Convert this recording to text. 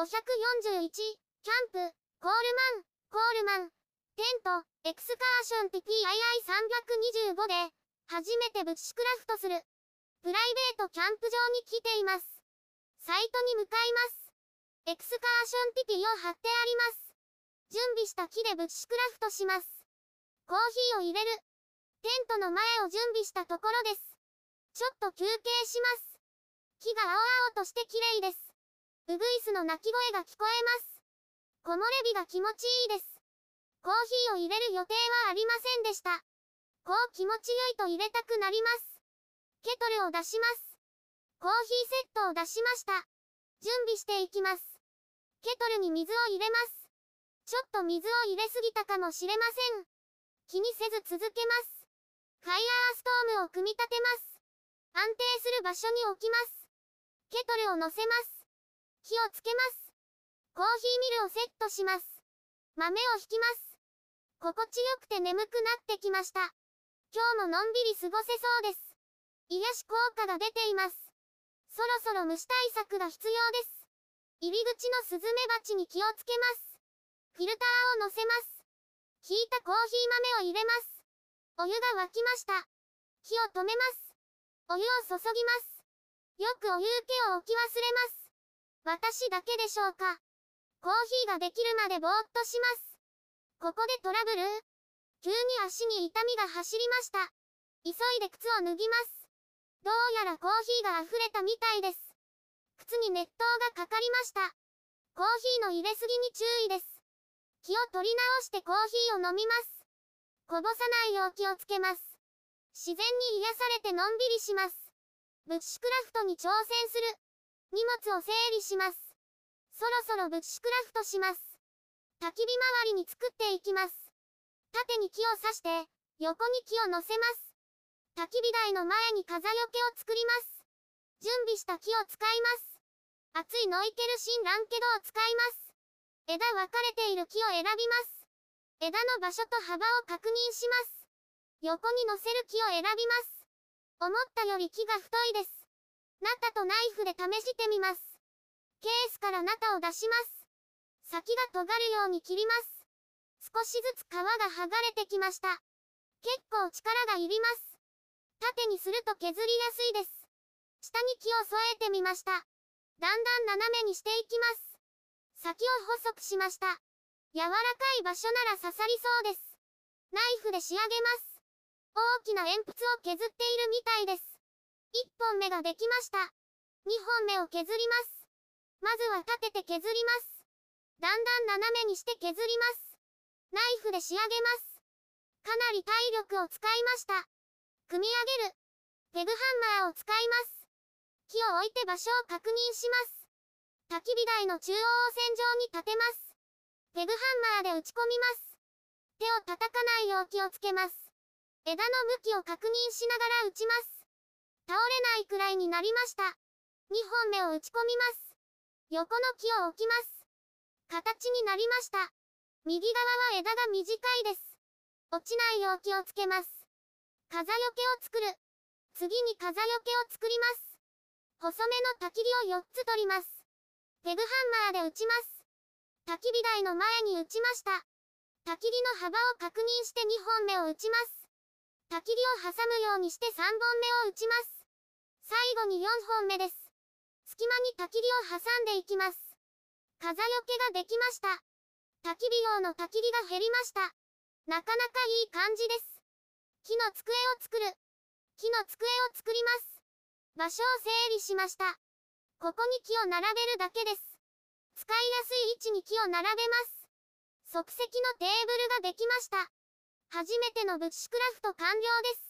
541、キャンプ、コールマン、コールマン、テント、エクスカーション TPII325 で、初めてブッシュクラフトする。プライベートキャンプ場に来ています。サイトに向かいます。エクスカーションティピを張ってあります。準備した木でブッシュクラフトします。コーヒーを入れる。テントの前を準備したところです。ちょっと休憩します。木が青々として綺麗です。ウグイスの鳴き声が聞こえます。木漏れ日が気持ちいいです。コーヒーを入れる予定はありませんでした。こう気持ちよいと入れたくなります。ケトルを出します。コーヒーセットを出しました。準備していきます。ケトルに水を入れます。ちょっと水を入れすぎたかもしれません。気にせず続けます。ファイヤーストームを組み立てます。安定する場所に置きます。ケトルを乗せます。火をつけます。コーヒーミルをセットします。豆を引きます。心地よくて眠くなってきました。今日ものんびり過ごせそうです。癒し効果が出ています。そろそろ虫対策が必要です。入り口のスズメバチに気をつけます。フィルターを乗せます。ひいたコーヒー豆を入れます。お湯が沸きました。火を止めます。お湯を注ぎます。よくお湯受けを置き忘れます。私だけでしょうか。コーヒーができるまでぼーっとします。ここでトラブル？急に足に痛みが走りました。急いで靴を脱ぎます。どうやらコーヒーが溢れたみたいです。靴に熱湯がかかりました。コーヒーの入れすぎに注意です。気を取り直してコーヒーを飲みます。こぼさないよう気をつけます。自然に癒されてのんびりします。ブッシュクラフトに挑戦する。荷物を整理します。そろそろブッシュクラフトします。焚き火周りに作っていきます。縦に木を刺して、横に木を乗せます。焚き火台の前に風よけを作ります。準備した木を使います。熱いノイケルシンランケドを使います。枝分かれている木を選びます。枝の場所と幅を確認します。横に乗せる木を選びます。思ったより木が太いです。ナタとナイフで試してみます。ケースからナタを出します。先が尖るように切ります。少しずつ皮が剥がれてきました。結構力がいります。縦にすると削りやすいです。下に木を添えてみました。だんだん斜めにしていきます。先を細くしました。柔らかい場所なら刺さりそうです。ナイフで仕上げます。大きな鉛筆を削っているみたいです。1本目ができました。2本目を削ります。まずは立てて削ります。だんだん斜めにして削ります。ナイフで仕上げます。かなり体力を使いました。組み上げる。ペグハンマーを使います。木を置いて場所を確認します。焚き火台の中央を線上に立てます。ペグハンマーで打ち込みます。手を叩かないよう気をつけます。枝の向きを確認しながら打ちます。倒れないくらいになりました。2本目を打ち込みます。横の木を置きます。形になりました。右側は枝が短いです。落ちないよう気をつけます。風よけを作る。次に風よけを作ります。細めの焚き火を4つ取ります。ペグハンマーで打ちます。焚き火台の前に打ちました。焚き火の幅を確認して2本目を打ちます。焚き火を挟むようにして3本目を打ちます。最後に4本目です。隙間に焚き火を挟んでいきます。風よけができました。焚き火用の焚き火が減りました。なかなかいい感じです。木の机を作る。木の机を作ります。場所を整理しました。ここに木を並べるだけです。使いやすい位置に木を並べます。即席のテーブルができました。初めてのブッシュクラフト完了です。